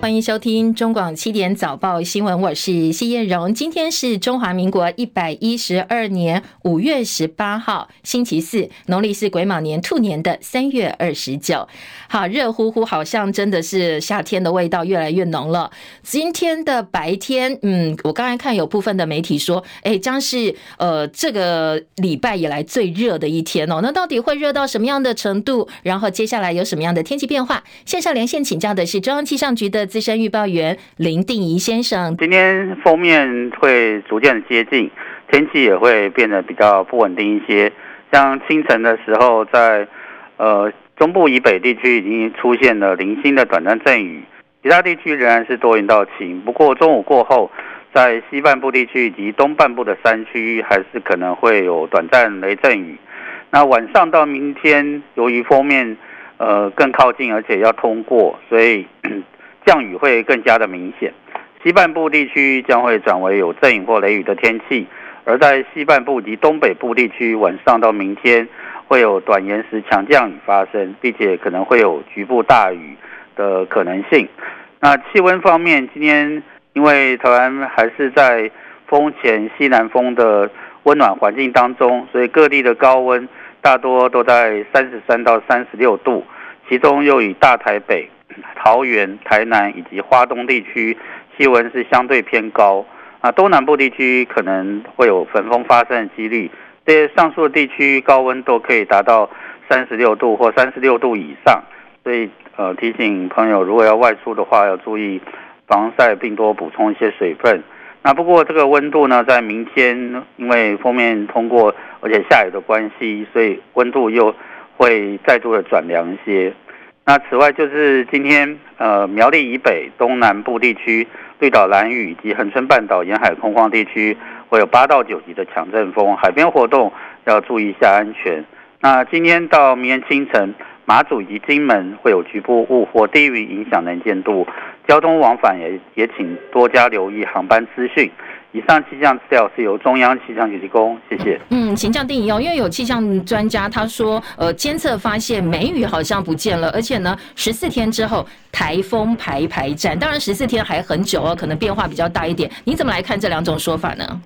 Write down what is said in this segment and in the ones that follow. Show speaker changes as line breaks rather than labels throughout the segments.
欢迎收听中广七点早报新闻，我是谢燕荣。今天是中华民国一百一十二年五月十八号，星期四，农历是癸卯年兔年的三月二十九。好，热乎乎，好像真的是夏天的味道越来越浓了。今天的白天，嗯，我刚才看有部分的媒体说，哎，将是呃这个礼拜以来最热的一天哦。那到底会热到什么样的程度？然后接下来有什么样的天气变化？线上连线请教的是中央气象局的。资深预报员林定仪先生，
今天锋面会逐渐接近，天气也会变得比较不稳定一些。像清晨的时候在，在呃中部以北地区已经出现了零星的短暂阵雨，其他地区仍然是多云到晴。不过中午过后，在西半部地区以及东半部的山区，还是可能会有短暂雷阵雨。那晚上到明天，由于锋面呃更靠近，而且要通过，所以。降雨会更加的明显，西半部地区将会转为有阵雨或雷雨的天气，而在西半部及东北部地区，晚上到明天会有短延时强降雨发生，并且可能会有局部大雨的可能性。那气温方面，今天因为台湾还是在风前西南风的温暖环境当中，所以各地的高温大多都在三十三到三十六度，其中又以大台北。桃园、台南以及花东地区气温是相对偏高啊，东南部地区可能会有焚风发生的几率。这些上述的地区高温都可以达到三十六度或三十六度以上，所以呃提醒朋友，如果要外出的话，要注意防晒，并多补充一些水分。那不过这个温度呢，在明天因为锋面通过而且下雨的关系，所以温度又会再度的转凉一些。那此外，就是今天，呃，苗栗以北、东南部地区、绿岛、兰屿以及恒春半岛沿海空旷地区，会有八到九级的强阵风，海边活动要注意一下安全。那今天到明天清晨，马祖以及金门会有局部雾或低云影响能见度，交通往返也也请多加留意航班资讯。以上气象资料是由中央气象局提供，谢谢。
嗯，请教定仪哦，因为有气象专家他说，呃，监测发现梅雨好像不见了，而且呢，十四天之后台风排排站，当然十四天还很久哦，可能变化比较大一点。你怎么来看这两种说法呢？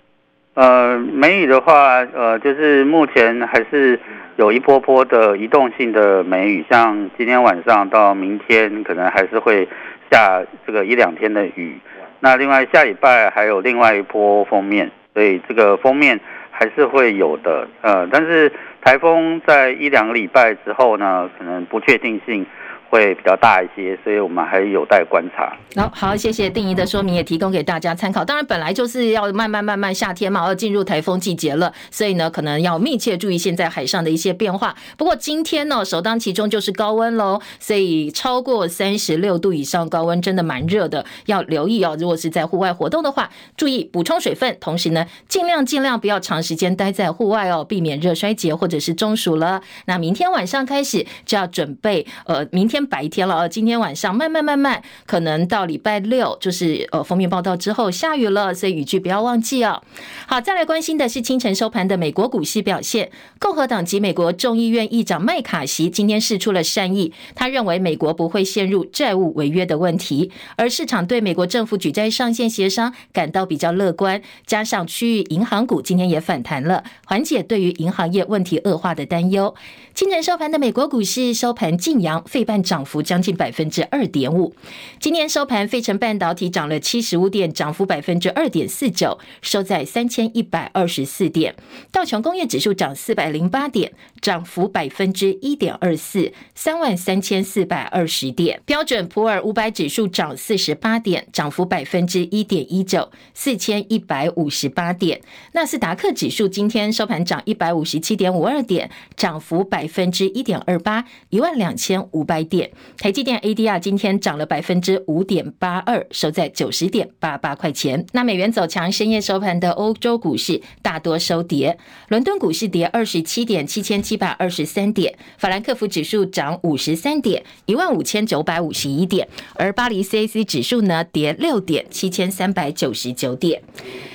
呃，梅雨的话，呃，就是目前还是有一波波的移动性的梅雨，像今天晚上到明天，可能还是会下这个一两天的雨。那另外下礼拜还有另外一波封面，所以这个封面还是会有的，呃，但是台风在一两个礼拜之后呢，可能不确定性。会比较大一些，所以我们还有待观察。
好，好，谢谢定义的说明，也提供给大家参考。当然，本来就是要慢慢慢慢夏天嘛，要进入台风季节了，所以呢，可能要密切注意现在海上的一些变化。不过今天呢，首当其冲就是高温喽，所以超过三十六度以上高温真的蛮热的，要留意哦。如果是在户外活动的话，注意补充水分，同时呢，尽量尽量不要长时间待在户外哦，避免热衰竭或者是中暑了。那明天晚上开始就要准备，呃，明天。白天了，今天晚上慢慢慢慢，可能到礼拜六就是呃封面报道之后下雨了，所以雨具不要忘记哦。好，再来关心的是清晨收盘的美国股市表现。共和党籍美国众议院议长麦卡锡今天释出了善意，他认为美国不会陷入债务违约的问题，而市场对美国政府举债上限协商感到比较乐观，加上区域银行股今天也反弹了，缓解对于银行业问题恶化的担忧。清晨收盘的美国股市收盘劲扬，费半涨幅将近百分之二点五。今天收盘，费城半导体涨了七十五点，涨幅百分之二点四九，收在三千一百二十四点。道琼工业指数涨四百零八点，涨幅百分之一点二四，三万三千四百二十点。标准普尔五百指数涨四十八点，涨幅百分之一点一九，四千一百五十八点。纳斯达克指数今天收盘涨一百五十七点五二点，涨幅百。百分之一点二八，一万两千五百点。台积电 ADR 今天涨了百分之五点八二，收在九十点八八块钱。那美元走强，深夜收盘的欧洲股市大多收跌。伦敦股市跌二十七点，七千七百二十三点。法兰克福指数涨五十三点，一万五千九百五十一点。而巴黎 CAC 指数呢，跌六点，七千三百九十九点。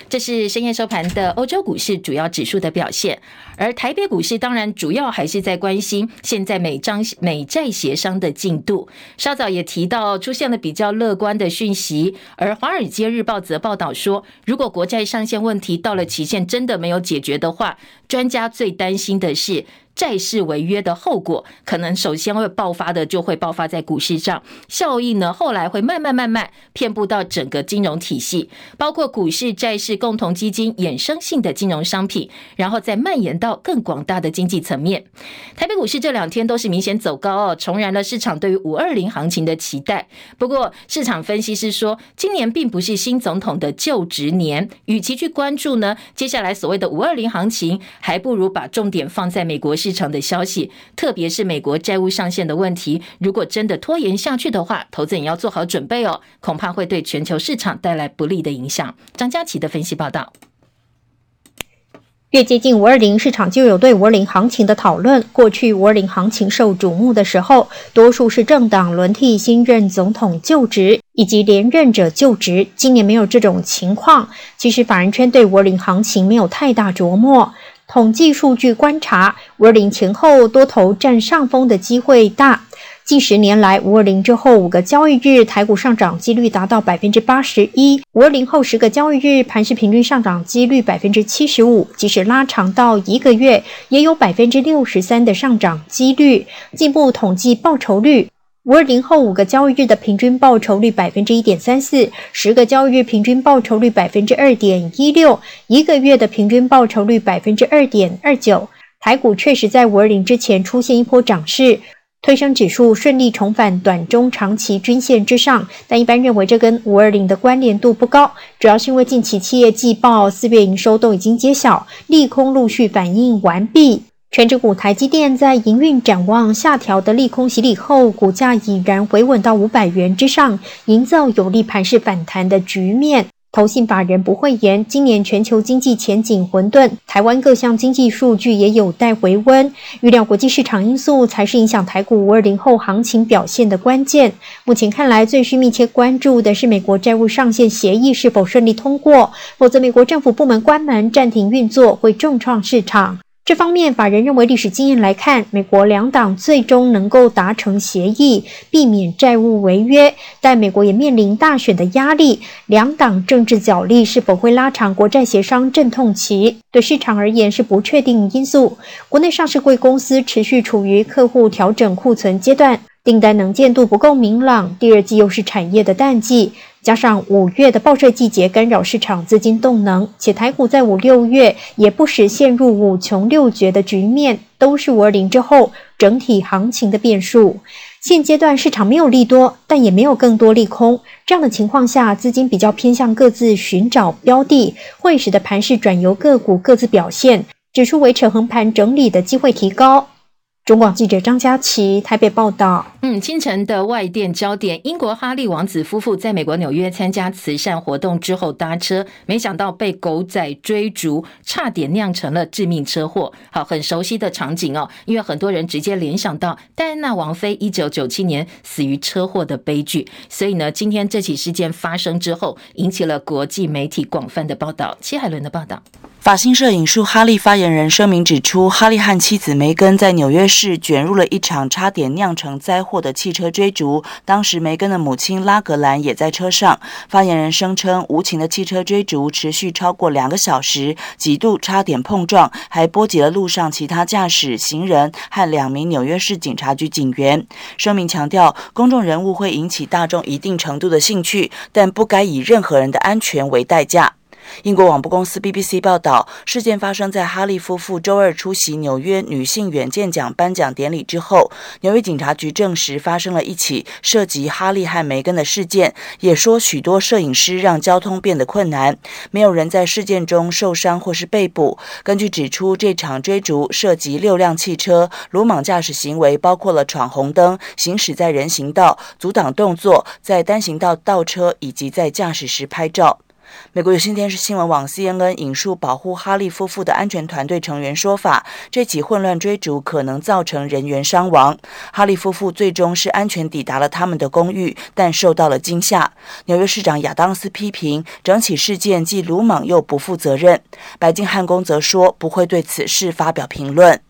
这是深夜收盘的欧洲股市主要指数的表现，而台北股市当然主要还是在关心现在美张美债协商的进度。稍早也提到出现了比较乐观的讯息，而《华尔街日报》则报道说，如果国债上限问题到了期限真的没有解决的话，专家最担心的是。债市违约的后果，可能首先会爆发的，就会爆发在股市上，效应呢，后来会慢慢慢慢遍布到整个金融体系，包括股市、债市、共同基金、衍生性的金融商品，然后再蔓延到更广大的经济层面。台北股市这两天都是明显走高哦，重燃了市场对于五二零行情的期待。不过，市场分析师说，今年并不是新总统的就职年，与其去关注呢，接下来所谓的五二零行情，还不如把重点放在美国市。市场的消息，特别是美国债务上限的问题，如果真的拖延下去的话，投资人要做好准备哦，恐怕会对全球市场带来不利的影响。张佳琪的分析报道。
越接近五二零，市场就有对五二零行情的讨论。过去五二零行情受瞩目的时候，多数是政党轮替新任总统就职，以及连任者就职。今年没有这种情况，其实法人圈对五二零行情没有太大琢磨。统计数据观察，五二零前后多头占上风的机会大。近十年来，五二零之后五个交易日台股上涨几率达到百分之八十一；五二零后十个交易日盘市平均上涨几率百分之七十五，即使拉长到一个月，也有百分之六十三的上涨几率。进一步统计报酬率。五二零后五个交易日的平均报酬率百分之一点三四，十个交易日平均报酬率百分之二点一六，一个月的平均报酬率百分之二点二九。台股确实在五二零之前出现一波涨势，推升指数顺利重返短中长期均线之上，但一般认为这跟五二零的关联度不高，主要是因为近期企业季报、四月营收都已经揭晓，利空陆续反应完毕。权值股台积电在营运展望下调的利空洗礼后，股价已然回稳到五百元之上，营造有利盘势反弹的局面。投信法人不讳言，今年全球经济前景混沌，台湾各项经济数据也有待回温。预料国际市场因素才是影响台股五二零后行情表现的关键。目前看来，最需密切关注的是美国债务上限协议是否顺利通过，否则美国政府部门关门暂停运作，会重创市场。这方面，法人认为历史经验来看，美国两党最终能够达成协议，避免债务违约。但美国也面临大选的压力，两党政治角力是否会拉长国债协商阵痛期，对市场而言是不确定因素。国内上市贵公司持续处于客户调整库存阶段。订单能见度不够明朗，第二季又是产业的淡季，加上五月的报税季节干扰市场资金动能，且台股在五六月也不时陷入五穷六绝的局面，都是五二零之后整体行情的变数。现阶段市场没有利多，但也没有更多利空，这样的情况下，资金比较偏向各自寻找标的，会使得盘势转由个股各自表现，指数维持横盘整理的机会提高。中广记者张佳琪台北报道。
嗯，清晨的外电焦点：英国哈利王子夫妇在美国纽约参加慈善活动之后搭车，没想到被狗仔追逐，差点酿成了致命车祸。好，很熟悉的场景哦，因为很多人直接联想到戴安娜王妃一九九七年死于车祸的悲剧，所以呢，今天这起事件发生之后，引起了国际媒体广泛的报道。戚海伦的报道。
法新社引述哈利发言人声明指出，哈利和妻子梅根在纽约市卷入了一场差点酿成灾祸的汽车追逐。当时，梅根的母亲拉格兰也在车上。发言人声称，无情的汽车追逐持续超过两个小时，几度差点碰撞，还波及了路上其他驾驶、行人和两名纽约市警察局警员。声明强调，公众人物会引起大众一定程度的兴趣，但不该以任何人的安全为代价。英国广播公司 BBC 报道，事件发生在哈利夫妇周二出席纽约女性远见奖颁奖典礼之后。纽约警察局证实发生了一起涉及哈利和梅根的事件，也说许多摄影师让交通变得困难，没有人在事件中受伤或是被捕。根据指出，这场追逐涉及六辆汽车，鲁莽驾驶行为包括了闯红灯、行驶在人行道、阻挡动作、在单行道倒车以及在驾驶时拍照。美国有线电视新闻网 CNN 引述保护哈利夫妇的安全团队成员说法，这起混乱追逐可能造成人员伤亡。哈利夫妇最终是安全抵达了他们的公寓，但受到了惊吓。纽约市长亚当斯批评整起事件既鲁莽又不负责任。白金汉宫则说不会对此事发表评论。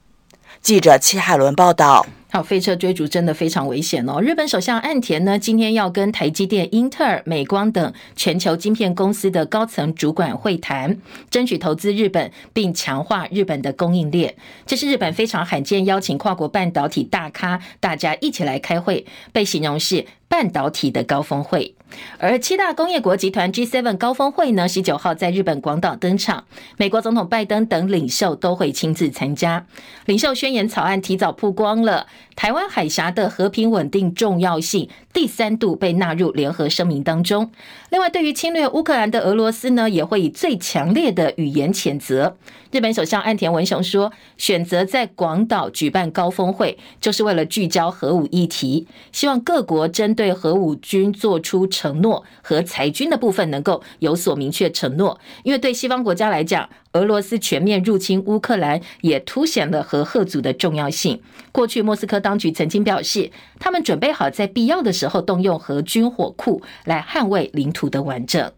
记者戚海伦报道。
好，飞车追逐真的非常危险哦。日本首相岸田呢，今天要跟台积电、英特尔、美光等全球晶片公司的高层主管会谈，争取投资日本，并强化日本的供应链。这是日本非常罕见邀请跨国半导体大咖大家一起来开会，被形容是半导体的高峰会。而七大工业国集团 G7 高峰会呢，十九号在日本广岛登场，美国总统拜登等领袖都会亲自参加。领袖宣言草案提早曝光了，台湾海峡的和平稳定重要性第三度被纳入联合声明当中。另外，对于侵略乌克兰的俄罗斯呢，也会以最强烈的语言谴责。日本首相岸田文雄说，选择在广岛举办高峰会，就是为了聚焦核武议题，希望各国针对核武军做出承诺和裁军的部分能够有所明确承诺，因为对西方国家来讲，俄罗斯全面入侵乌克兰也凸显了核核组的重要性。过去莫斯科当局曾经表示，他们准备好在必要的时候动用核军火库来捍卫领土的完整。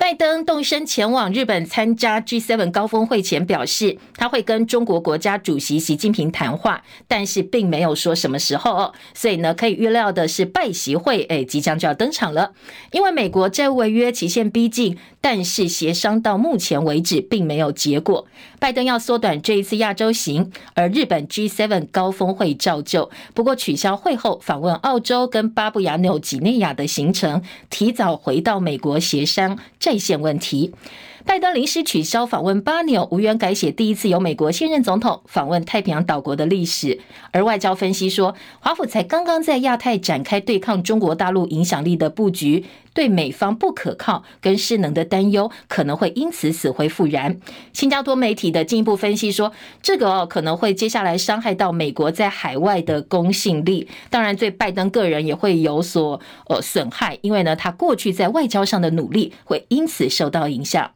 拜登动身前往日本参加 G7 高峰会前表示，他会跟中国国家主席习近平谈话，但是并没有说什么时候哦。所以呢，可以预料的是拜习会诶即将就要登场了。因为美国债务违约期限逼近，但是协商到目前为止并没有结果。拜登要缩短这一次亚洲行，而日本 G7 高峰会照旧，不过取消会后访问澳洲跟巴布亚纽几内亚的行程，提早回到美国协商。在线问题，拜登临时取消访问巴纽，无缘改写第一次由美国现任总统访问太平洋岛国的历史。而外交分析说，华府才刚刚在亚太展开对抗中国大陆影响力的布局，对美方不可靠跟失能的担忧可能会因此死灰复燃。新加坡媒体的进一步分析说，这个哦可能会接下来伤害到美国在海外的公信力，当然对拜登个人也会有所呃损害，因为呢他过去在外交上的努力会因。此受到影响。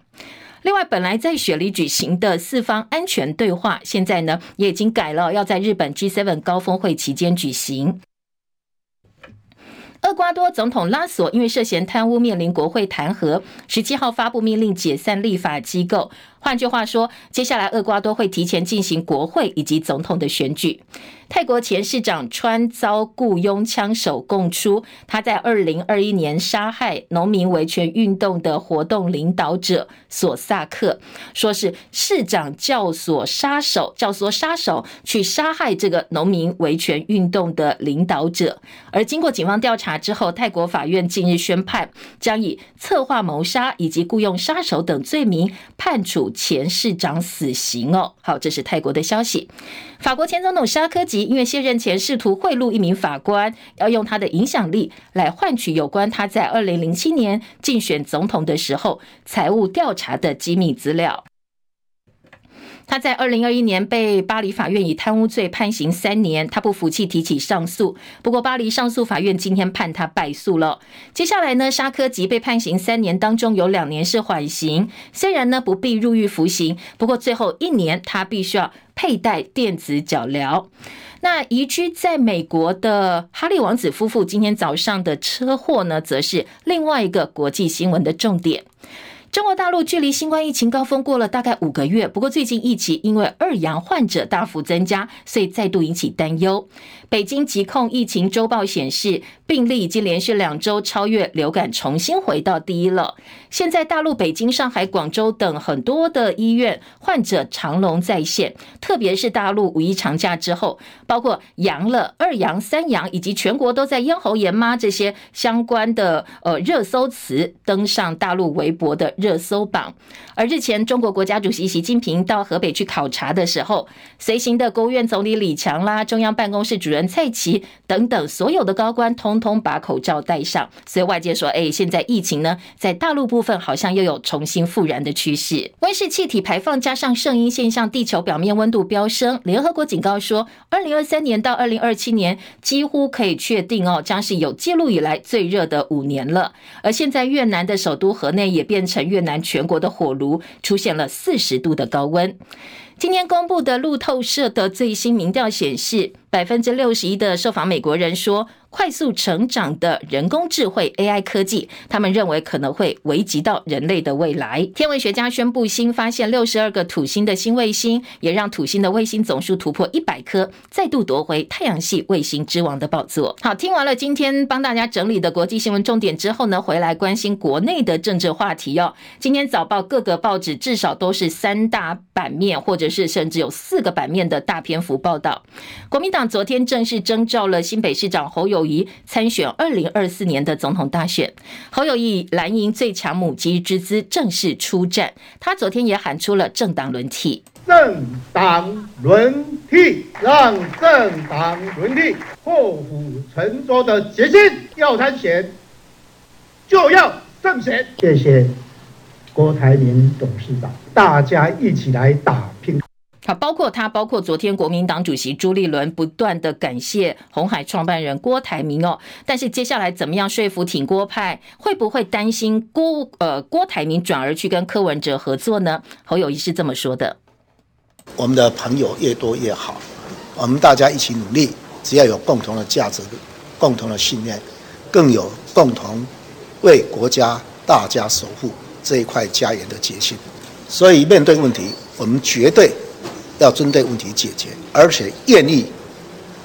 另外，本来在雪梨举行的四方安全对话，现在呢也已经改了，要在日本 G7 高峰会期间举行。厄瓜多总统拉索因为涉嫌贪污面临国会弹劾，十七号发布命令解散立法机构。换句话说，接下来厄瓜多会提前进行国会以及总统的选举。泰国前市长川遭雇佣枪手供出，他在二零二一年杀害农民维权运动的活动领导者索萨克，说是市长教唆杀手，教唆杀手去杀害这个农民维权运动的领导者。而经过警方调查之后，泰国法院近日宣判，将以策划谋杀以及雇佣杀手等罪名判处。前市长死刑哦，好，这是泰国的消息。法国前总统沙科吉因为卸任前试图贿赂一名法官，要用他的影响力来换取有关他在二零零七年竞选总统的时候财务调查的机密资料。他在二零二一年被巴黎法院以贪污罪判刑三年，他不服气提起上诉，不过巴黎上诉法院今天判他败诉了。接下来呢，沙科吉被判刑三年当中有两年是缓刑，虽然呢不必入狱服刑，不过最后一年他必须要佩戴电子脚镣。那移居在美国的哈利王子夫妇今天早上的车祸呢，则是另外一个国际新闻的重点。中国大陆距离新冠疫情高峰过了大概五个月，不过最近疫情因为二阳患者大幅增加，所以再度引起担忧。北京疾控疫情周报显示，病例已经连续两周超越流感，重新回到第一了。现在大陆北京、上海、广州等很多的医院患者长龙在线，特别是大陆五一长假之后，包括阳了、二阳、三阳，以及全国都在咽喉炎吗？这些相关的呃热搜词登上大陆微博的热搜榜。而日前，中国国家主席习近平到河北去考察的时候，随行的国务院总理李强啦，中央办公室主任。蔡奇等等，所有的高官通通把口罩戴上，所以外界说，哎，现在疫情呢，在大陆部分好像又有重新复燃的趋势。温室气体排放加上圣婴现象，地球表面温度飙升。联合国警告说，二零二三年到二零二七年，几乎可以确定哦，将是有记录以来最热的五年了。而现在越南的首都河内也变成越南全国的火炉，出现了四十度的高温。今天公布的路透社的最新民调显示，百分之六十一的受访美国人说，快速成长的人工智慧 AI 科技，他们认为可能会危及到人类的未来。天文学家宣布新发现六十二个土星的新卫星，也让土星的卫星总数突破一百颗，再度夺回太阳系卫星之王的宝座。好，听完了今天帮大家整理的国际新闻重点之后呢，回来关心国内的政治话题哦。今天早报各个报纸至少都是三大版面，或者是甚至有四个版面的大篇幅报道。国民党昨天正式征召了新北市长侯友。谊参选二零二四年的总统大选，侯友谊蓝营最强母鸡之姿正式出战。他昨天也喊出了政党轮替，
政党轮替，让政党轮替，破釜沉舟的决心，要参选就要胜选。谢谢郭台铭董事长，大家一起来打拼。
好，包括他，包括昨天国民党主席朱立伦不断的感谢鸿海创办人郭台铭哦，但是接下来怎么样说服挺郭派？会不会担心郭呃郭台铭转而去跟柯文哲合作呢？侯友谊是这么说的：
我们的朋友越多越好，我们大家一起努力，只要有共同的价值、共同的信念，更有共同为国家大家守护这一块家园的决心。所以面对问题，我们绝对。要针对问题解决，而且愿意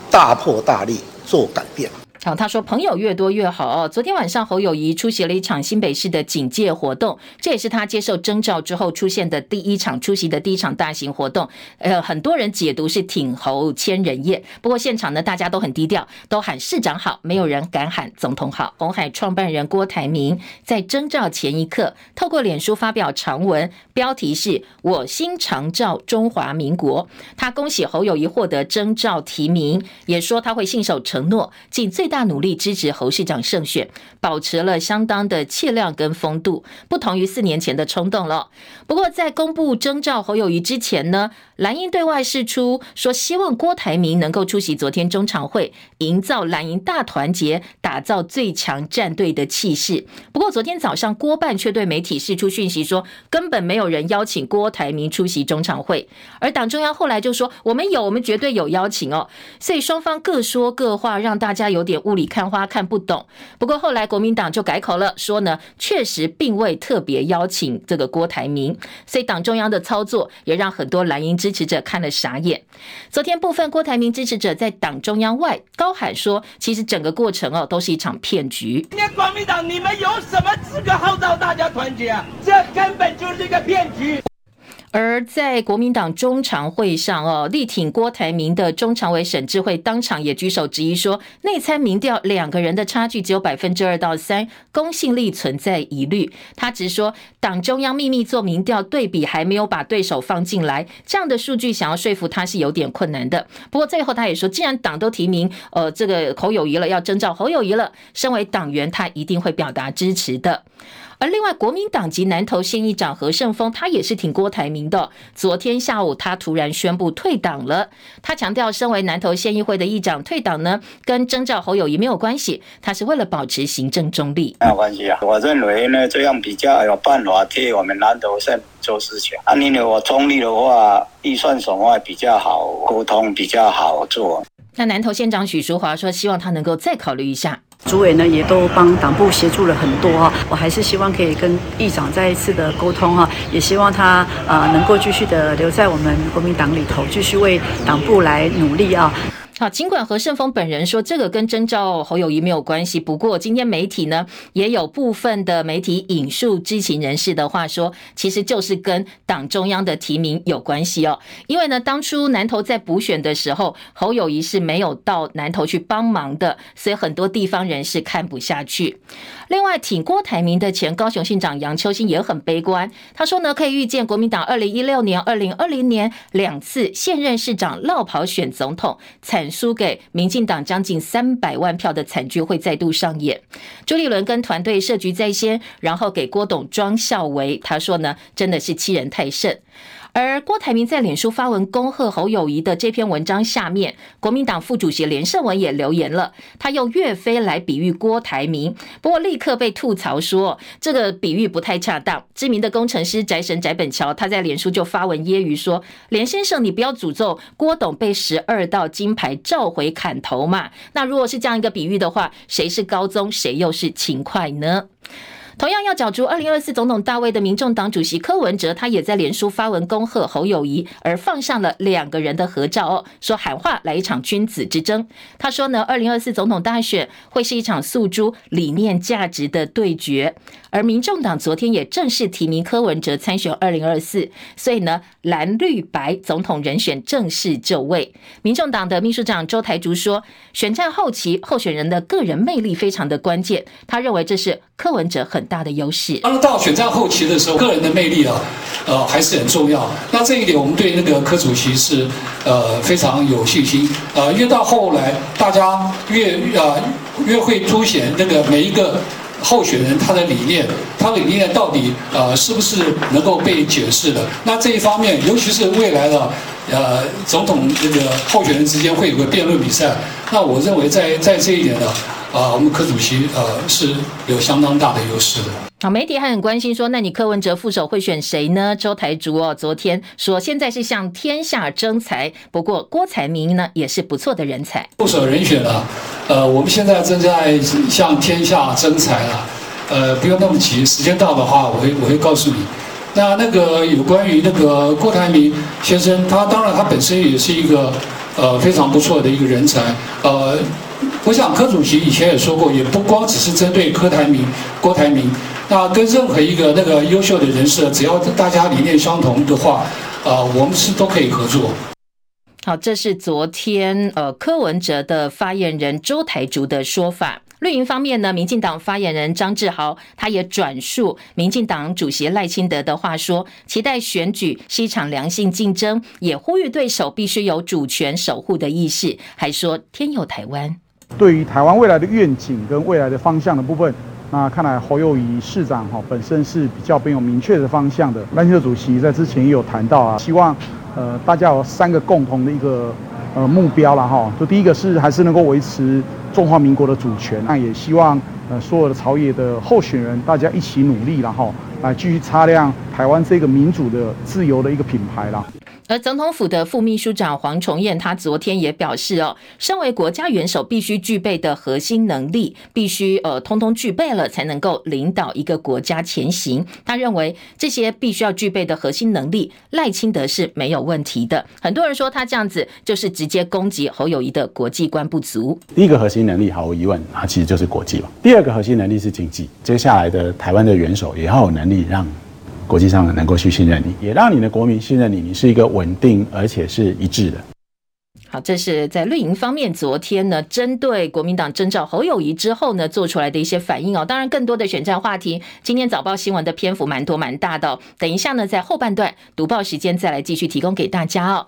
大破大立做改变。
好，他说朋友越多越好哦。昨天晚上，侯友宜出席了一场新北市的警戒活动，这也是他接受征召之后出现的第一场出席的第一场大型活动。呃，很多人解读是挺侯千人宴，不过现场呢，大家都很低调，都喊市长好，没有人敢喊总统好。鸿海创办人郭台铭在征召前一刻，透过脸书发表长文，标题是“我心长照中华民国”。他恭喜侯友宜获得征召提名，也说他会信守承诺，尽最大努力支持侯市长胜选，保持了相当的气量跟风度，不同于四年前的冲动了。不过在公布征召侯友谊之前呢，蓝营对外释出说希望郭台铭能够出席昨天中常会，营造蓝营大团结，打造最强战队的气势。不过昨天早上郭办却对媒体释出讯息说，根本没有人邀请郭台铭出席中常会，而党中央后来就说我们有，我们绝对有邀请哦。所以双方各说各话，让大家有点。雾里看花看不懂，不过后来国民党就改口了，说呢确实并未特别邀请这个郭台铭，所以党中央的操作也让很多蓝营支支持者看了傻眼。昨天部分郭台铭支持者在党中央外高喊说，其实整个过程哦都是一场骗局。
今天国民党你们有什么资格号召大家团结？这根本就是一个骗局。
而在国民党中常会上，哦，力挺郭台铭的中常委沈智慧当场也举手质疑说，内参民调两个人的差距只有百分之二到三，公信力存在疑虑。他直说，党中央秘密做民调对比，还没有把对手放进来，这样的数据想要说服他是有点困难的。不过最后他也说，既然党都提名，呃，这个侯友宜了，要征召侯友宜了，身为党员，他一定会表达支持的。而另外，国民党籍南投县议长何胜峰，他也是挺郭台铭的。昨天下午，他突然宣布退党了。他强调，身为南投县议会的议长，退党呢，跟征召侯友谊没有关系，他是为了保持行政中立。
没有关系啊，我认为呢，这样比较有办法替我们南投县做事情。啊，你认为我中立的话，预算什么比较好沟通，比较好做。
那南投县长许淑华说，希望他能够再考虑一下。
主委呢也都帮党部协助了很多啊，我还是希望可以跟议长再一次的沟通哈，也希望他呃能够继续的留在我们国民党里头，继续为党部来努力啊。
好，尽管何胜峰本人说这个跟征召侯友谊没有关系，不过今天媒体呢也有部分的媒体引述知情人士的话说，其实就是跟党中央的提名有关系哦。因为呢，当初南投在补选的时候，侯友谊是没有到南投去帮忙的，所以很多地方人士看不下去。另外，挺郭台铭的前高雄县长杨秋兴也很悲观，他说呢，可以预见国民党二零一六年、二零二零年两次现任市长落跑选总统惨。输给民进党将近三百万票的惨剧会再度上演。朱立伦跟团队设局在先，然后给郭董装孝为，他说呢，真的是欺人太甚。而郭台铭在脸书发文恭贺侯友谊的这篇文章下面，国民党副主席连胜文也留言了，他用岳飞来比喻郭台铭，不过立刻被吐槽说这个比喻不太恰当。知名的工程师宅神宅本桥，他在脸书就发文揶揄说：“连先生，你不要诅咒郭董被十二道金牌召回砍头嘛？那如果是这样一个比喻的话，谁是高宗，谁又是秦桧呢？”同样要角逐二零二四总统大位的民众党主席柯文哲，他也在脸书发文恭贺侯友谊，而放上了两个人的合照哦，说喊话来一场君子之争。他说呢，二零二四总统大选会是一场诉诸理念价值的对决，而民众党昨天也正式提名柯文哲参选二零二四，所以呢，蓝绿白总统人选正式就位。民众党的秘书长周台竹说，选战后期候选人的个人魅力非常的关键，他认为这是柯文哲很大的优势。
当到选战后期的时候，个人的魅力啊，呃，还是很重要。那这一点，我们对那个柯主席是呃非常有信心。呃，越到后来，大家越、呃、越会凸显那个每一个候选人他的理念，他的理念到底呃是不是能够被解释的？那这一方面，尤其是未来的呃总统这个候选人之间会有个辩论比赛。那我认为在在这一点呢。啊，我们柯主席呃是有相当大的优势的。
好，媒体还很关心说，那你柯文哲副手会选谁呢？周台竹哦，昨天说现在是向天下征才，不过郭台铭呢也是不错的人才。
副手人选啊，呃，我们现在正在向天下征才啊，呃，不用那么急，时间到的话，我会我会告诉你。那那个有关于那个郭台铭先生，他当然他本身也是一个呃非常不错的一个人才，呃。我想柯主席以前也说过，也不光只是针对柯台铭、郭台铭，那跟任何一个那个优秀的人士，只要大家理念相同的话，啊，我们是都可以合作。
好，这是昨天呃柯文哲的发言人周台竹的说法。绿营方面呢，民进党发言人张志豪他也转述民进党主席赖清德的话说，期待选举是一场良性竞争，也呼吁对手必须有主权守护的意识，还说天佑台湾。
对于台湾未来的愿景跟未来的方向的部分，那看来侯友宜市长哈本身是比较没有明确的方向的。赖清德主席在之前也有谈到啊，希望呃大家有三个共同的一个呃目标了哈。就第一个是还是能够维持中华民国的主权，那也希望呃所有的朝野的候选人大家一起努力然后来继续擦亮台湾这个民主的自由的一个品牌啦。
而总统府的副秘书长黄崇彦，他昨天也表示哦，身为国家元首必须具备的核心能力，必须呃通通具备了，才能够领导一个国家前行。他认为这些必须要具备的核心能力，赖清德是没有问题的。很多人说他这样子就是直接攻击侯友宜的国际观不足。
第一个核心能力毫无疑问，它其实就是国际嘛。第二个核心能力是经济，接下来的台湾的元首也要有能力让。国际上能够去信任你，也让你的国民信任你，你是一个稳定而且是一致的。
好，这是在绿营方面，昨天呢，针对国民党征召侯友谊之后呢，做出来的一些反应哦。当然，更多的选战话题，今天早报新闻的篇幅蛮多蛮大的。等一下呢，在后半段读报时间再来继续提供给大家哦。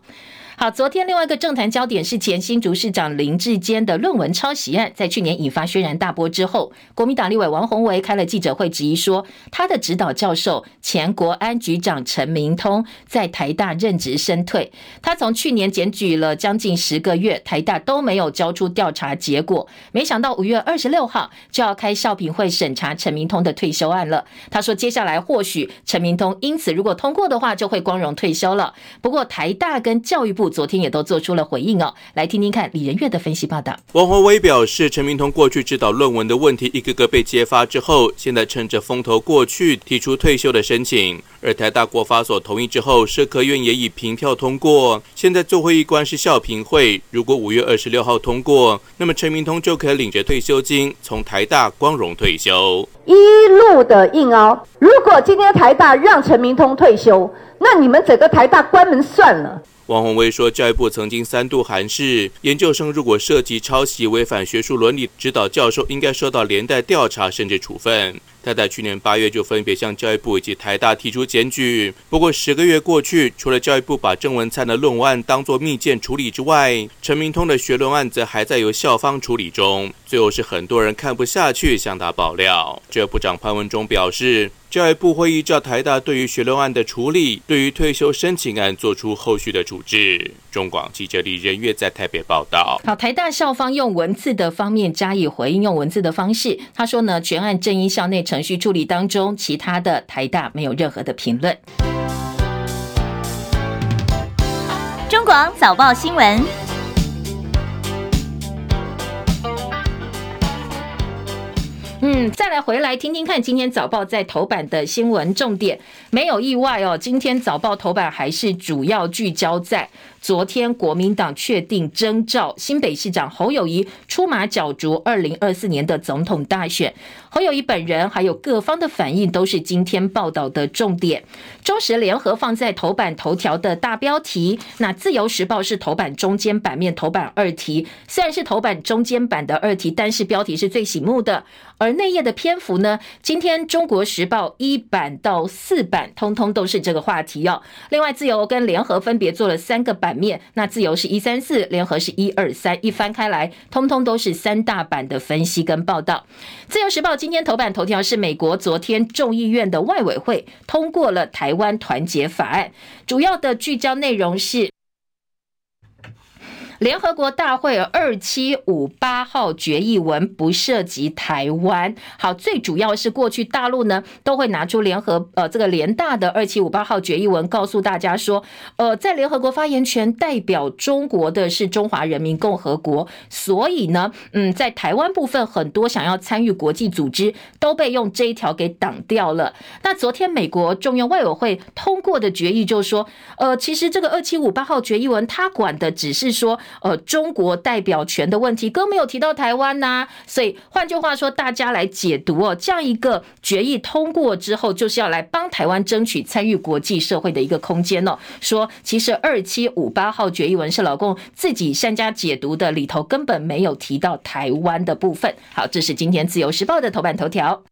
好，昨天另外一个政坛焦点是前新竹市长林志坚的论文抄袭案，在去年引发轩然大波之后，国民党立委王宏维开了记者会，质疑说他的指导教授前国安局长陈明通在台大任职身退，他从去年检举了将近十个月，台大都没有交出调查结果，没想到五月二十六号就要开校评会审查陈明通的退休案了。他说，接下来或许陈明通因此如果通过的话，就会光荣退休了。不过台大跟教育部。昨天也都做出了回应哦，来听听看李仁月的分析报道。
王宏威表示，陈明通过去指导论文的问题一个个被揭发之后，现在趁着风头过去，提出退休的申请。而台大国法所同意之后，社科院也以凭票通过。现在做会议官是校评会，如果五月二十六号通过，那么陈明通就可以领着退休金从台大光荣退休。
一路的硬凹，如果今天台大让陈明通退休，那你们整个台大关门算了。
王鸿薇说，教育部曾经三度函示，研究生如果涉及抄袭、违反学术伦理，指导教授应该受到连带调查甚至处分。他在去年八月就分别向教育部以及台大提出检举。不过十个月过去，除了教育部把郑文灿的论文案当作密件处理之外，陈明通的学论案则还在由校方处理中。最后是很多人看不下去，向他爆料。教育部长潘文忠表示，教育部会依照台大对于学伦案的处理，对于退休申请案做出后续的处置。中广记者李仁月在台北报道。
好，台大校方用文字的方面加以回应，用文字的方式，他说呢，全案正依校内程序处理当中，其他的台大没有任何的评论。
中广早报新闻。
嗯，再来回来听听看，今天早报在头版的新闻重点，没有意外哦。今天早报头版还是主要聚焦在。昨天，国民党确定征召新北市长侯友谊出马角逐二零二四年的总统大选。侯友谊本人还有各方的反应，都是今天报道的重点。中时联合放在头版头条的大标题，那自由时报是头版中间版面头版二题。虽然是头版中间版的二题，但是标题是最醒目的。而内页的篇幅呢，今天中国时报一版到四版，通通都是这个话题哦。另外，自由跟联合分别做了三个版。版面，那自由是一三四，联合是一二三，一翻开来，通通都是三大版的分析跟报道。自由时报今天头版头条是美国昨天众议院的外委会通过了台湾团结法案，主要的聚焦内容是。联合国大会二七五八号决议文不涉及台湾。好，最主要是过去大陆呢都会拿出联合呃这个联大的二七五八号决议文，告诉大家说，呃，在联合国发言权代表中国的是中华人民共和国，所以呢，嗯，在台湾部分很多想要参与国际组织都被用这一条给挡掉了。那昨天美国众院外委会通过的决议就说，呃，其实这个二七五八号决议文它管的只是说。呃，中国代表权的问题，更没有提到台湾呐、所以换句话说，大家来解读哦，这样一个决议通过之后，就是要来帮台湾争取参与国际社会的一个空间哦。说其实二七五八号决议文是老公自己善加解读的，里头根本没有提到台湾的部分。好，这是今天自由时报的头版头条。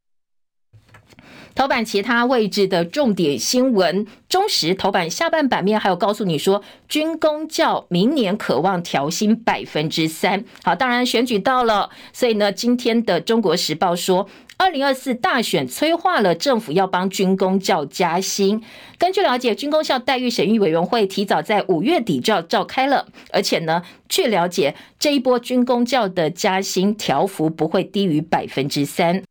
头版其他位置的重点新闻，中时头版下半版面还有告诉你说，军公教明年可望调薪百分之三。好，当然选举到了，所以呢，今天的中国时报说，二零二四大选催化了政府要帮军公教加薪。根据了解，军公校待遇审议委员会提早在五月底就要召开了，而且呢，据了解，这一波军公教的加薪调幅不会低于百分之三。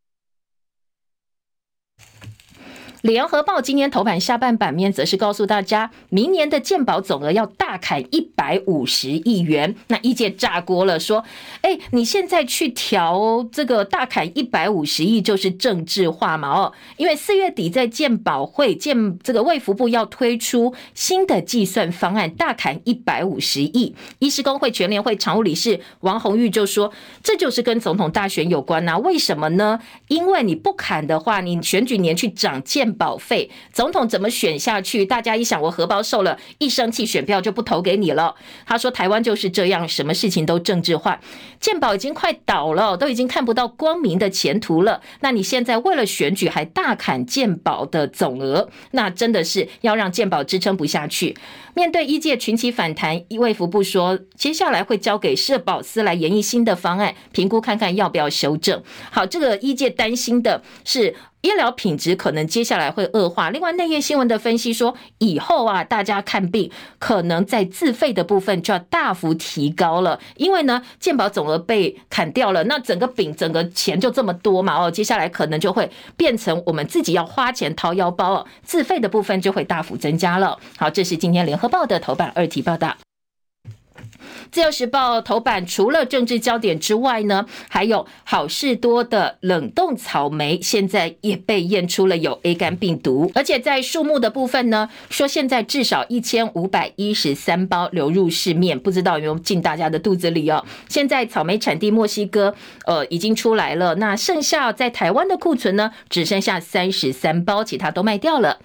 联合报今天头版下半版面则是告诉大家，明年的健保总额要大砍一百五十亿元。那医界炸锅了，说：“哎，你现在去调这个大砍一百五十亿，就是政治化嘛？哦，因为四月底在健保会健这个卫福部要推出新的计算方案，大砍一百五十亿。医师工会全联会常务理事王红玉就说，这就是跟总统大选有关呐、为什么呢？因为你不砍的话，你选举年去涨健保费，总统怎么选下去？大家一想，我荷包瘦了，一生气选票就不投给你了。他说，台湾就是这样，什么事情都政治化。健保已经快倒了，都已经看不到光明的前途了。那你现在为了选举还大砍健保的总额，那真的是要让健保支撑不下去。面对医界群起反弹，卫福部说，接下来会交给社保司来研议新的方案，评估看看要不要修正。好，这个医界担心的是。医疗品质可能接下来会恶化。另外，内页新闻的分析说，以后啊，大家看病可能在自费的部分就要大幅提高了，因为呢，健保总额被砍掉了，那整个饼、整个钱就这么多嘛，哦，接下来可能就会变成我们自己要花钱掏腰包哦，自费的部分就会大幅增加了。好，这是今天联合报的头版二题报道。自由时报头版除了政治焦点之外呢，还有好事多的冷冻草莓，现在也被验出了有 A 肝病毒，而且在数目的部分呢，说现在至少一千五百一十三包流入市面，不知道有没有进大家的肚子里哦。现在草莓产地墨西哥，呃，已经出来了，那剩下在台湾的库存呢，只剩下三十三包，其他都卖掉了。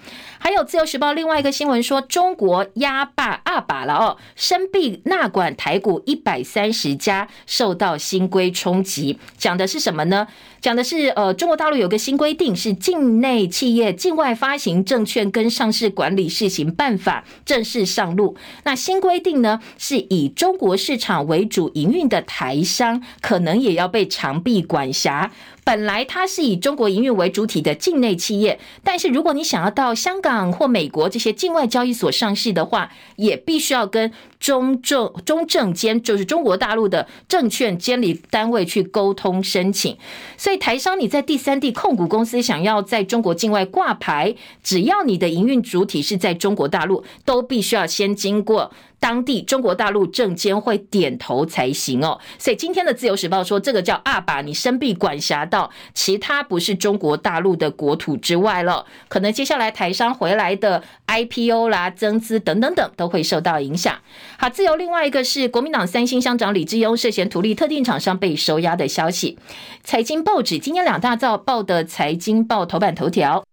还有自由时报另外一个新闻说，中国压霸二把了哦，深闭纳管。管台股一百三十家受到新规冲击，讲的是什么呢？讲的是呃，中国大陆有个新规定，是境内企业境外发行证券跟上市管理试行办法正式上路。那新规定呢，是以中国市场为主营运的台商，可能也要被长臂管辖。本来它是以中国营运为主体的境内企业，但是如果你想要到香港或美国这些境外交易所上市的话，也必须要跟中证中证监，就是中国大陆的证券监理单位去沟通申请。所以台商你在第三地控股公司想要在中国境外挂牌，只要你的营运主体是在中国大陆，都必须要先经过。当地中国大陆证监会点头才行哦，所以今天的自由时报说，这个叫阿把你生必管辖到其他不是中国大陆的国土之外了，可能接下来台商回来的 IPO 啦、增资等等等都会受到影响。好，自由另外一个是国民党三星乡长李志庸涉嫌图利特定厂商被收押的消息。财经报纸今天两大早报的财经报头版头条，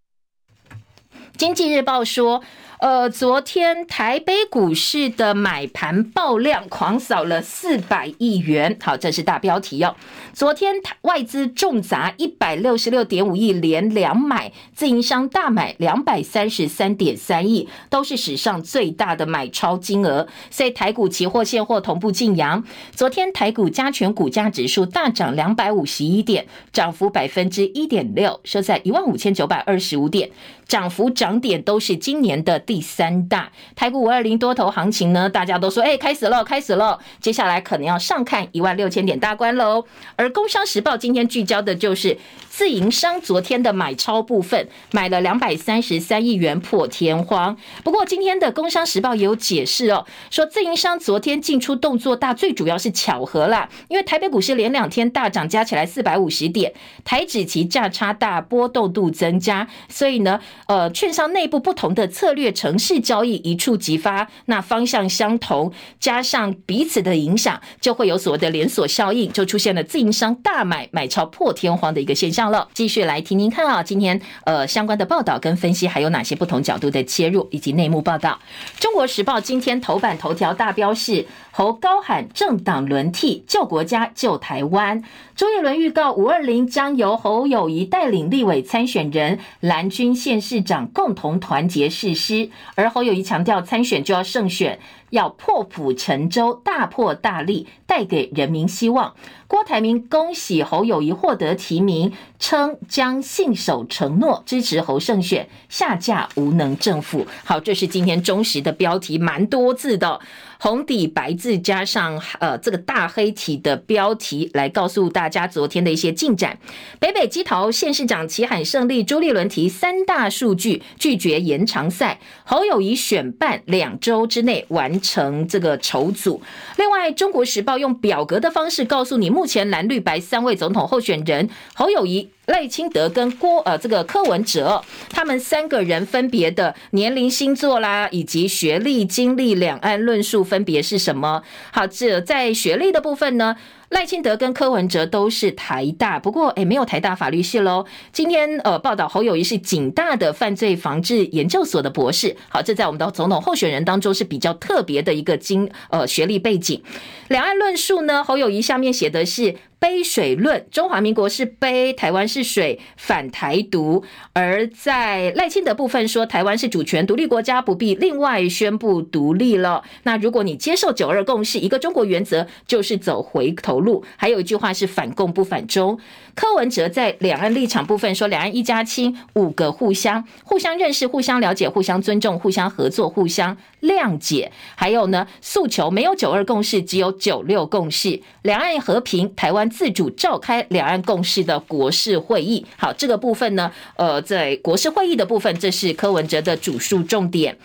经济日报说。呃，昨天台北股市的买盘爆量，狂扫了四百亿元。好，这是大标题哦。昨天外资重砸一百六十六点五亿，连两买，自营商大买两百三十三点三亿，都是史上最大的买超金额。所以台股期货现货同步进扬。昨天台股加权股价指数大涨两百五十一点，涨幅百分之一点六，收在一万五千九百二十五点。涨幅涨点都是今年的第三大，台股五二零多头行情呢，大家都说，哎，开始了，开始了，接下来可能要上看一万六千点大关喽。而工商时报今天聚焦的就是。自营商昨天的买超部分买了两百三十三亿元破天荒，不过今天的工商时报也有解释哦，说自营商昨天进出动作大，最主要是巧合啦，因为台北股市连两天大涨，加起来四百五十点，台指期价差大，波动度增加，所以呢，呃，券商内部不同的策略城市交易一触即发，那方向相同，加上彼此的影响，就会有所谓的连锁效应，就出现了自营商大买买超破天荒的一个现象。了，继续来听听看啊，今天呃相关的报道跟分析，还有哪些不同角度的切入以及内幕报道。中国时报今天头版头条大标是侯高喊政党轮替救国家救台湾，周杰伦预告五二零将由侯友宜带领立委参选人蓝军县市长共同团结誓师，而侯友宜强调参选就要胜选。要破釜沉舟，大破大立，带给人民希望。郭台铭恭喜侯友宜获得提名，称将信守承诺，支持侯胜选，下架无能政府。好，这是今天中时的标题，蛮多字的。红底白字加上呃这个大黑体的标题来告诉大家昨天的一些进展。北北基桃县市长齐喊胜利，朱立伦提三大数据拒绝延长赛，侯友宜选办两周之内完成这个筹组。另外，中国时报用表格的方式告诉你，目前蓝绿白三位总统候选人侯友宜。赖清德跟郭呃这个柯文哲，他们三个人分别的年龄、星座啦，以及学历、经历、两岸论述分别是什么？好，这在学历的部分呢？赖清德跟柯文哲都是台大，不过诶没有台大法律系喽。今天呃报道侯友宜是警大的犯罪防治研究所的博士，好，这在我们的总统候选人当中是比较特别的一个经呃学历背景。两岸论述呢，侯友宜下面写的是杯水论，中华民国是杯，台湾是水，反台独；而在赖清德部分说，台湾是主权独立国家，不必另外宣布独立了。那如果你接受九二共识，一个中国原则，就是走回头路，还有一句话是反共不反中。柯文哲在两岸立场部分说，两岸一家亲，五个互相，互相认识、互相了解、互相尊重、互相合作、互相谅解。还有呢，诉求没有九二共识，只有九六共识，两岸和平，台湾自主召开两岸共识的国事会议。好，这个部分呢，呃，在国事会议的部分，这是柯文哲的主述重点。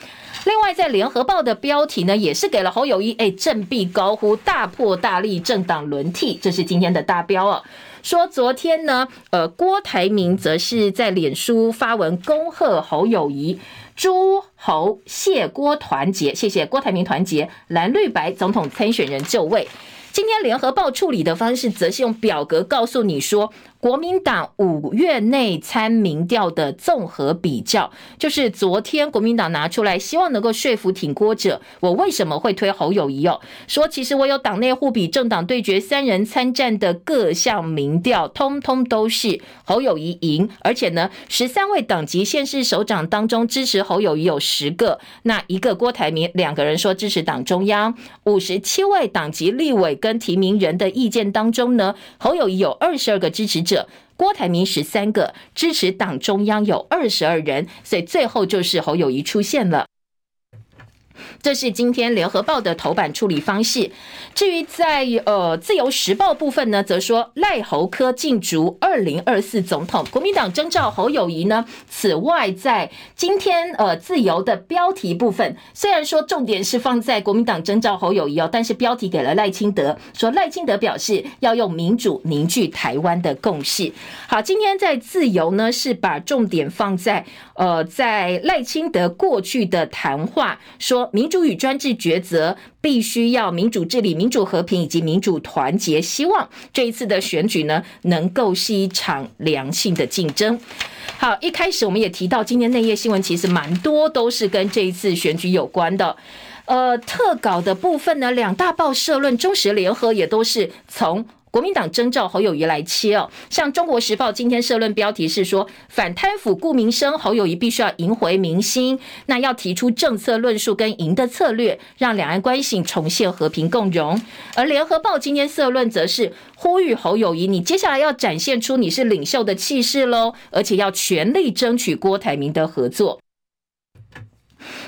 另外，在联合报的标题呢，也是给了侯友谊，哎，振臂高呼，大破大立，政党轮替，这是今天的大标哦。说昨天呢，呃，郭台铭则是在脸书发文恭贺侯友谊，诸侯谢郭团结，谢谢郭台铭团结蓝绿白总统参选人就位。今天联合报处理的方式，则是用表格告诉你说。国民党五月内参民调的综合比较，就是昨天国民党拿出来，希望能够说服挺郭者，我为什么会推侯友谊哦？说其实我有党内互比、政党对决、三人参战的各项民调，通通都是侯友谊赢，而且呢，十三位党籍县市首长当中支持侯友谊有十个，那一个郭台铭两个人说支持党中央，五十七位党籍立委跟提名人的意见当中呢，侯友谊有二十二个支持者。郭台铭十三个支持党中央有二十二人，所以最后就是侯友谊出现了。这是今天联合报的头版处理方式。至于在呃自由时报部分呢，则说赖侯科竞逐二零二四总统，国民党征召侯友谊呢。此外，在今天呃自由的标题部分，虽然说重点是放在国民党征召侯友谊哦，但是标题给了赖清德，说赖清德表示要用民主凝聚台湾的共识。好，今天在自由呢是把重点放在呃在赖清德过去的谈话，说民主。与专制抉择，必须要民主治理、民主和平以及民主团结。希望这一次的选举呢，能够是一场良性的竞争。好，一开始我们也提到，今天内页新闻其实蛮多都是跟这一次选举有关的。呃，特稿的部分呢，两大报社论、中时联合也都是从。国民党征召侯友宜来切哦，像《中国时报》今天社论标题是说反贪腐顾民生，侯友宜必须要赢回民心，那要提出政策论述跟赢的策略，让两岸关系重现和平共荣。而《联合报》今天社论则是呼吁侯友宜，你接下来要展现出你是领袖的气势喽，而且要全力争取郭台铭的合作。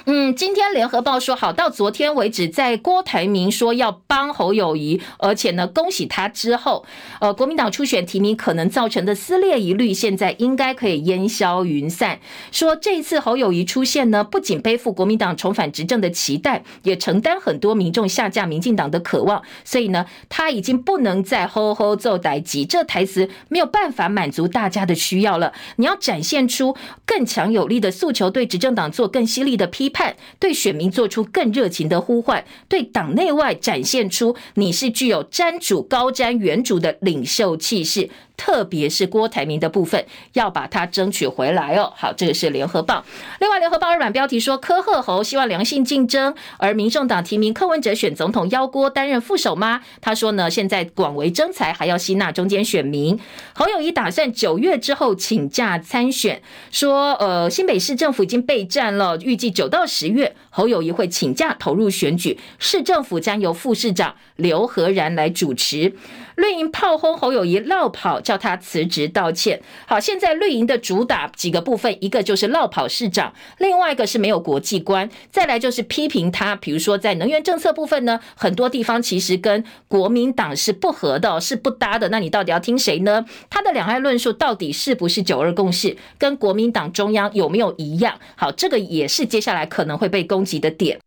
嗯，今天联合报说好，到昨天为止，在郭台铭说要帮侯友谊，而且呢恭喜他之后，呃，国民党初选提名可能造成的撕裂疑虑，现在应该可以烟消云散。说这一次侯友谊出现呢，不仅背负国民党重返执政的期待，也承担很多民众下架民进党的渴望，所以呢，他已经不能再吼吼做代志，这台词没有办法满足大家的需要了。你要展现出更强有力的诉求，对执政党做更犀利的批判。判对选民做出更热情的呼唤，对党内外展现出你是具有瞻主高瞻远瞩的领袖气势。特别是郭台铭的部分，要把它争取回来哦。好，这个是联合报。另外，联合报二版标题说，柯赫侯希望良性竞争，而民众党提名柯文哲选总统，邀郭担任副手吗？他说呢，现在广为征才，还要吸纳中间选民。侯友宜打算九月之后请假参选，说呃，新北市政府已经备战了，预计九到十月侯友谊会请假投入选举，市政府将由副市长刘和然来主持。绿营炮轰侯友谊落跑，叫他辞职道歉。好，现在绿营的主打几个部分，一个就是落跑市长，另外一个是没有国际观，再来就是批评他，比如说在能源政策部分呢，很多地方其实跟国民党是不合的，是不搭的。那你到底要听谁呢？他的两岸论述到底是不是九二共识，跟国民党中央有没有一样？好，这个也是接下来可能会被攻自己的点。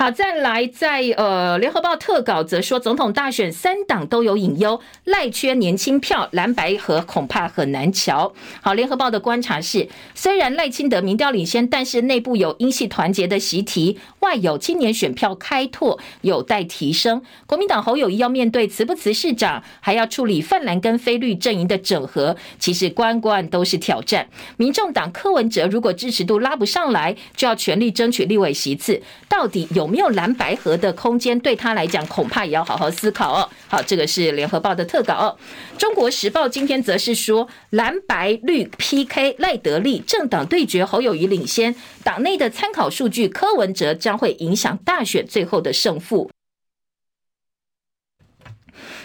好，再来在呃，联合报特稿则说，总统大选三党都有隐忧，赖缺年轻票，蓝白合恐怕很难瞧。好，联合报的观察是，虽然赖清德民调领先，但是内部有英系团结的习题，外有青年选票开拓有待提升。国民党侯友谊要面对辞不辞市长，还要处理泛蓝跟非绿阵营的整合，其实关关都是挑战。民众党柯文哲如果支持度拉不上来，就要全力争取立委席次，到底有？没有蓝白盒的空间，对他来讲恐怕也要好好思考哦。好，这个是联合报的特稿哦。中国时报今天则是说，蓝白绿 PK 赖德利政党对决，侯友谊领先，党内的参考数据柯文哲将会影响大选最后的胜负。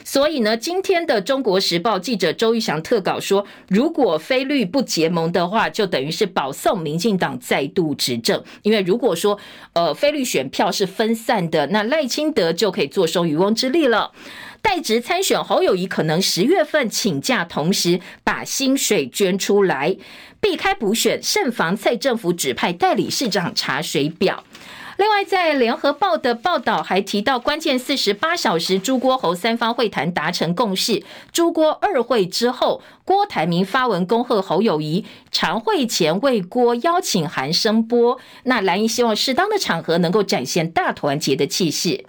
所以呢，今天的《中国时报》记者周玉祥特稿说，如果菲律不结盟的话，就等于是保送民进党再度执政。因为如果说呃菲律选票是分散的，那赖清德就可以坐收渔翁之利了。代职参选侯友谊可能十月份请假，同时把薪水捐出来，避开补选，慎防蔡政府指派代理市长查水表。另外，在联合报的报道还提到，关键四十八小时朱郭侯三方会谈达成共识。朱郭二会之后，郭台铭发文恭贺侯友谊，常会前为郭邀请函声波。那蓝营希望适当的场合能够展现大团结的气势。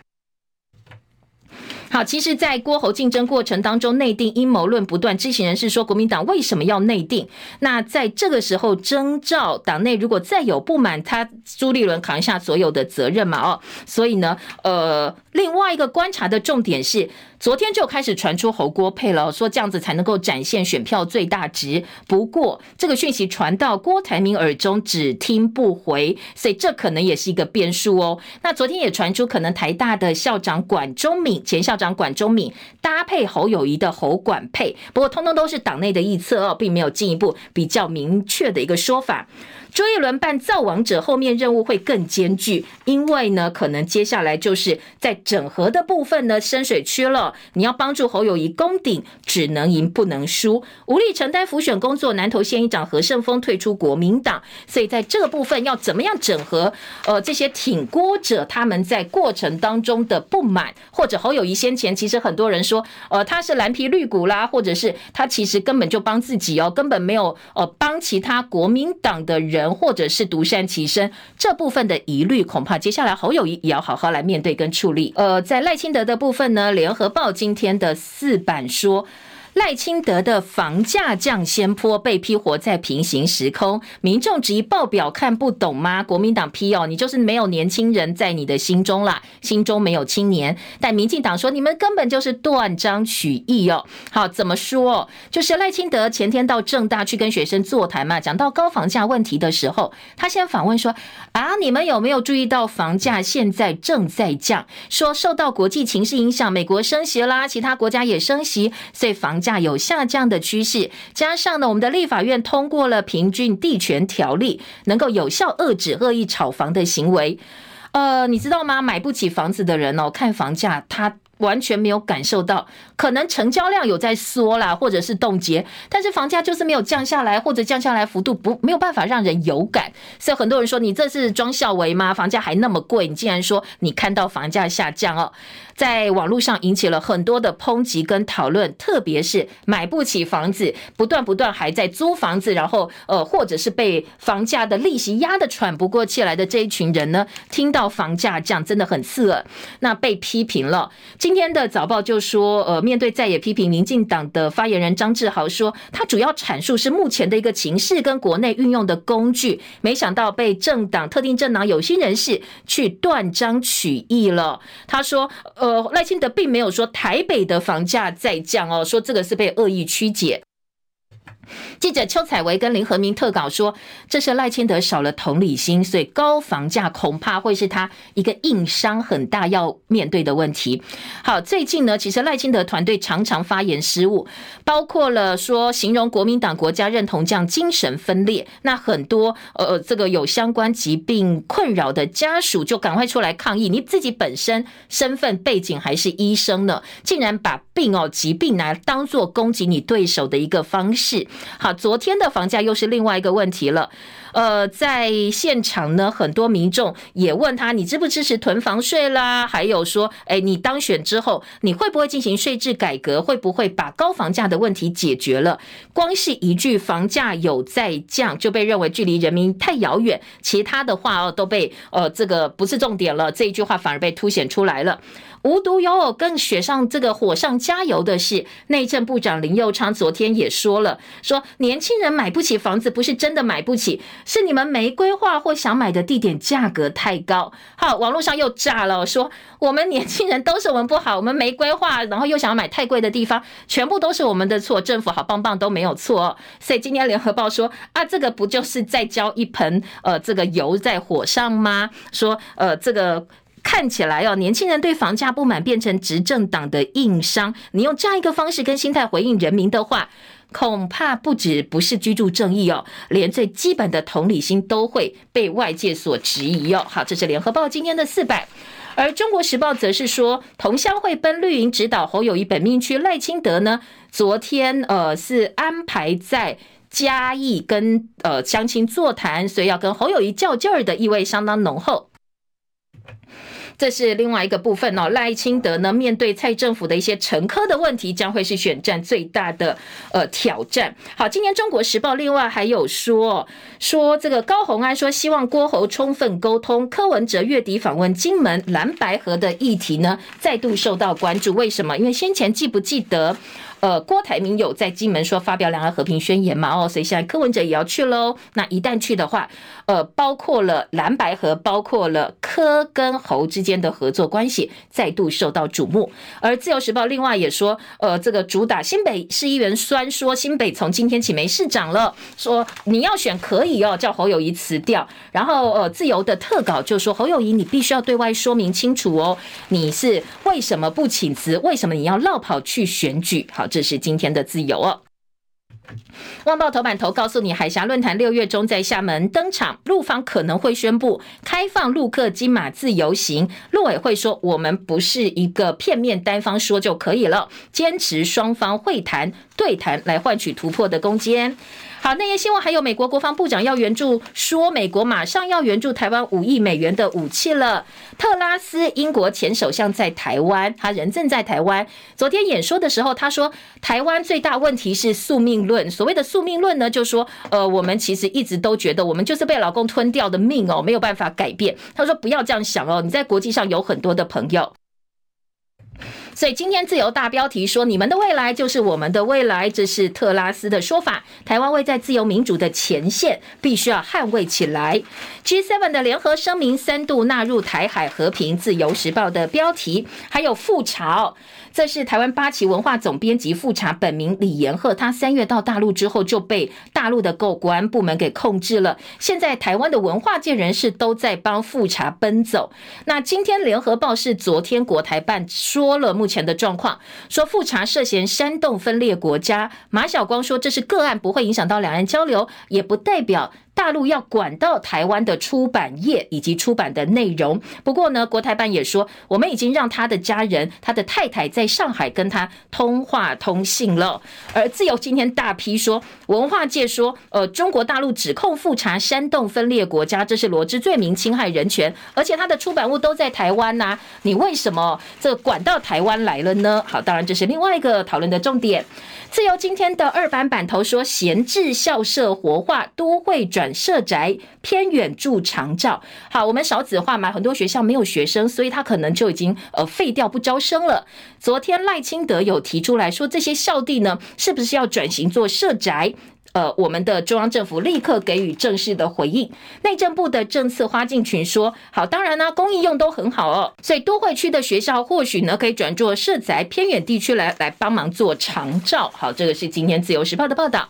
好，其实，在郭侯竞争过程当中，内定阴谋论不断。知情人士说，国民党为什么要内定？那在这个时候征召党内，如果再有不满，他朱立伦扛下所有的责任嘛？哦，所以呢，呃，另外一个观察的重点是。昨天就开始传出侯郭配了，说这样子才能够展现选票最大值。不过这个讯息传到郭台铭耳中，只听不回，所以这可能也是一个变数哦。那昨天也传出可能台大的校长管中闵，前校长管中闵搭配侯友宜的侯管配，不过通通都是党内的臆测哦，并没有进一步比较明确的一个说法。朱一伦办造王者，后面任务会更艰巨，因为呢，可能接下来就是在整合的部分呢，深水区了。你要帮助侯友谊攻顶，只能赢不能输，无力承担辅选工作。南投县议长何胜峰退出国民党，所以在这个部分要怎么样整合？呃，这些挺郭者他们在过程当中的不满，或者侯友谊先前其实很多人说，呃，他是蓝皮绿骨啦，或者是他其实根本就帮自己哦，根本没有呃帮其他国民党的人。或者是独善其身，这部分的疑虑，恐怕接下来侯友谊也要好好来面对跟处理。呃，在赖清德的部分呢，联合报今天的四版说。赖清德的房价降仙坡被批活在平行时空，民众质疑报表看不懂吗？国民党批哦，你就是没有年轻人在你的心中啦，心中没有青年。但民进党说你们根本就是断章取义哦。好，怎么说？就是赖清德前天到政大去跟学生座谈嘛，讲到高房价问题的时候，他先访问说啊，你们有没有注意到房价现在正在降？说受到国际情势影响，美国升息啦，其他国家也升息，所以房。价有下降的趋势，加上呢，我们的立法院通过了平均地权条例，能够有效遏制恶意炒房的行为。呃，你知道吗？买不起房子的人哦，看房价他。完全没有感受到，可能成交量有在缩啦，或者是冻结，但是房价就是没有降下来，或者降下来幅度不没有办法让人有感。所以很多人说，你这是装孝为吗？房价还那么贵，你竟然说你看到房价下降哦，在网络上引起了很多的抨击跟讨论，特别是买不起房子，不断不断还在租房子，然后呃，或者是被房价的利息压得喘不过气来的这一群人呢，听到房价降真的很刺耳，那被批评了。今天的早报就说，呃，面对在野批评，民进党的发言人张志豪说，他主要阐述是目前的一个情势跟国内运用的工具，没想到被政党特定政党有心人士去断章取义了。他说，呃，赖清德并没有说台北的房价在降哦，说这个是被恶意曲解。记者邱采薇跟林和明特稿说，这是赖清德少了同理心，所以高房价恐怕会是他一个硬伤很大要面对的问题。好，最近呢，其实赖清德团队常常发言失误，包括了说形容国民党国家认同这样精神分裂，那很多呃这个有相关疾病困扰的家属就赶快出来抗议，你自己本身身份背景还是医生呢，竟然把病哦疾病拿当做攻击你对手的一个方式。好，昨天的房价又是另外一个问题了。呃，在现场呢，很多民众也问他，你支不支持囤房税啦？还有说，哎，你当选之后，你会不会进行税制改革？会不会把高房价的问题解决了？光是一句房价有在降，就被认为距离人民太遥远，其他的话哦都被呃这个不是重点了，这一句话反而被凸显出来了。无独有偶，更雪上这个火上加油的是，内政部长林佑昌昨天也说了，说年轻人买不起房子，不是真的买不起，是你们没规划或想买的地点价格太高。好，网络上又炸了，说我们年轻人都是我们不好，我们没规划，然后又想要买太贵的地方，全部都是我们的错，政府好棒棒都没有错。所以今天联合报说啊，这个不就是在浇一盆呃这个油在火上吗？说呃这个。看起来哦，年轻人对房价不满变成执政党的硬伤。你用这样一个方式跟心态回应人民的话，恐怕不止不是居住正义哦，连最基本的同理心都会被外界所质疑哦。好，这是联合报今天的四百，而中国时报则是说，同乡会奔绿营指导侯友谊本命区赖清德呢，昨天呃是安排在嘉义跟呃乡亲座谈，所以要跟侯友谊较劲儿的意味相当浓厚。这是另外一个部分哦。赖清德呢，面对蔡政府的一些陈科的问题，将会是选战最大的呃挑战。好，今天《中国时报》另外还有说说这个高虹安说，希望郭侯充分沟通。柯文哲月底访问金门蓝白合的议题呢，再度受到关注。为什么？因为先前记不记得？呃，郭台铭有在金门说发表两岸和平宣言嘛？哦，所以现在柯文哲也要去喽。那一旦去的话，呃，包括了蓝白和，包括了柯跟侯之间的合作关系，再度受到瞩目。而自由时报另外也说，呃，这个主打新北市议员酸说，新北从今天起没市长了，说你要选可以哦，叫侯友谊辞掉。然后呃，自由的特稿就说，侯友谊你必须要对外说明清楚哦，你是为什么不请辞？为什么你要落跑去选举？好。这是今天的自由哦。《旺报》头版头告诉你，海峡论坛六月中在厦门登场，陆方可能会宣布开放陆客金马自由行。陆委会说，我们不是一个片面单方说就可以了，坚持双方会谈对谈来换取突破的空间。好，那些新闻还有美国国防部长要援助，说美国马上要援助台湾五亿美元的武器了。特拉斯，英国前首相在台湾，他人正在台湾。昨天演说的时候，他说台湾最大问题是宿命论。所谓的宿命论呢，就说呃，我们其实一直都觉得我们就是被老公吞掉的命哦，没有办法改变。他说不要这样想哦，你在国际上有很多的朋友。所以今天自由大标题说：“你们的未来就是我们的未来。”这是特拉斯的说法。台湾位在自由民主的前线，必须要捍卫起来。G7 的联合声明三度纳入台海和平。自由时报的标题还有复查。这是台湾八旗文化总编辑复查，本名李延鹤，他三月到大陆之后就被大陆的国安部门给控制了。现在台湾的文化界人士都在帮复查奔走。那今天联合报是昨天国台办说了目目前的状况，说复查涉嫌煽动分裂国家。马晓光说这是个案，不会影响到两岸交流，也不代表。大陆要管到台湾的出版业以及出版的内容。不过呢，国台办也说，我们已经让他的家人、他的太太在上海跟他通话通信了。而自由今天大批说，文化界说，呃，中国大陆指控复查煽动分裂国家，这是罗织罪名，侵害人权，而且他的出版物都在台湾呐、你为什么这管到台湾来了呢？好，当然这是另外一个讨论的重点。自由今天的二版版头说，闲置校舍活化，都会转社宅，偏远住长照。好，我们少子化嘛，很多学校没有学生，所以他可能就已经呃废掉不招生了。昨天赖清德有提出来说，这些校地呢，是不是要转型做社宅？呃，我们的中央政府立刻给予正式的回应。内政部的政策花敬群说：“好，当然呢，公益用都很好哦。所以都会区的学校或许呢可以转做社宅，偏远地区来来帮忙做长照。好，这个是今天自由时报的报道。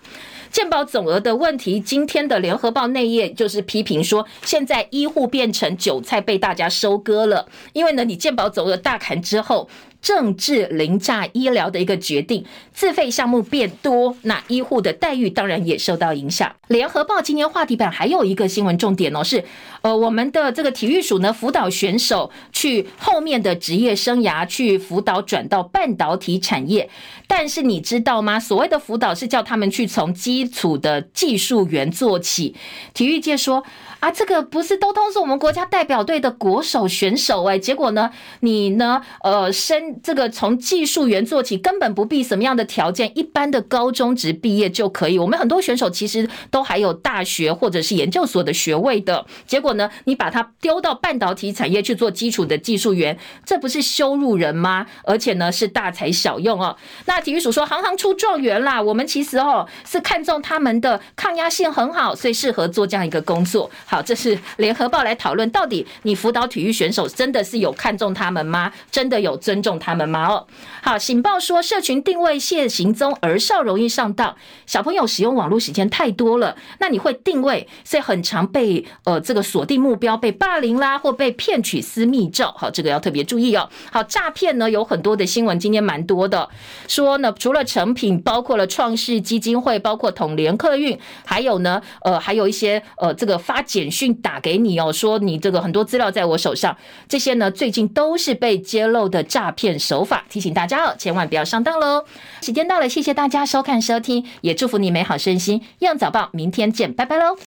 健保总额的问题，今天的联合报内页就是批评说，现在医护变成韭菜被大家收割了，因为呢，你健保总额大砍之后。”政治凌驾医疗的一个决定，自费项目变多，那医护的待遇当然也受到影响。联合报今天话题版还有一个新闻重点哦，是呃我们的这个体育署呢辅导选手去后面的职业生涯去辅导转到半导体产业，但是你知道吗？所谓的辅导是叫他们去从基础的技术员做起。体育界说。啊，这个不是都通是我们国家代表队的国手选手哎，结果呢，你呢，呃，升这个从技术员做起，根本不必什么样的条件，一般的高中职毕业就可以。我们很多选手其实都还有大学或者是研究所的学位的，结果呢，你把他丢到半导体产业去做基础的技术员，这不是羞辱人吗？而且呢，是大材小用哦。那体育署说，行行出状元啦，我们其实哦是看中他们的抗压性很好，所以适合做这样一个工作。好。这是联合报来讨论，到底你辅导体育选手真的是有看中他们吗？真的有尊重他们吗？哦，好，醒报说社群定位现行踪，儿少容易上当，小朋友使用网络时间太多了，那你会定位，所以很常被呃这个锁定目标，被霸凌啦，或被骗取私密照。好，这个要特别注意哦。好，诈骗呢有很多的新闻，今天蛮多的，说呢除了诚品，包括了创世基金会，包括统联客运，还有呢呃还有一些呃这个发简。讯打给你哦，说你这个很多资料在我手上，这些呢最近都是被揭露的诈骗手法，提醒大家哦，千万不要上当喽。时间到了，谢谢大家收看收听，也祝福你美好身心。《样早报》明天见，拜拜喽。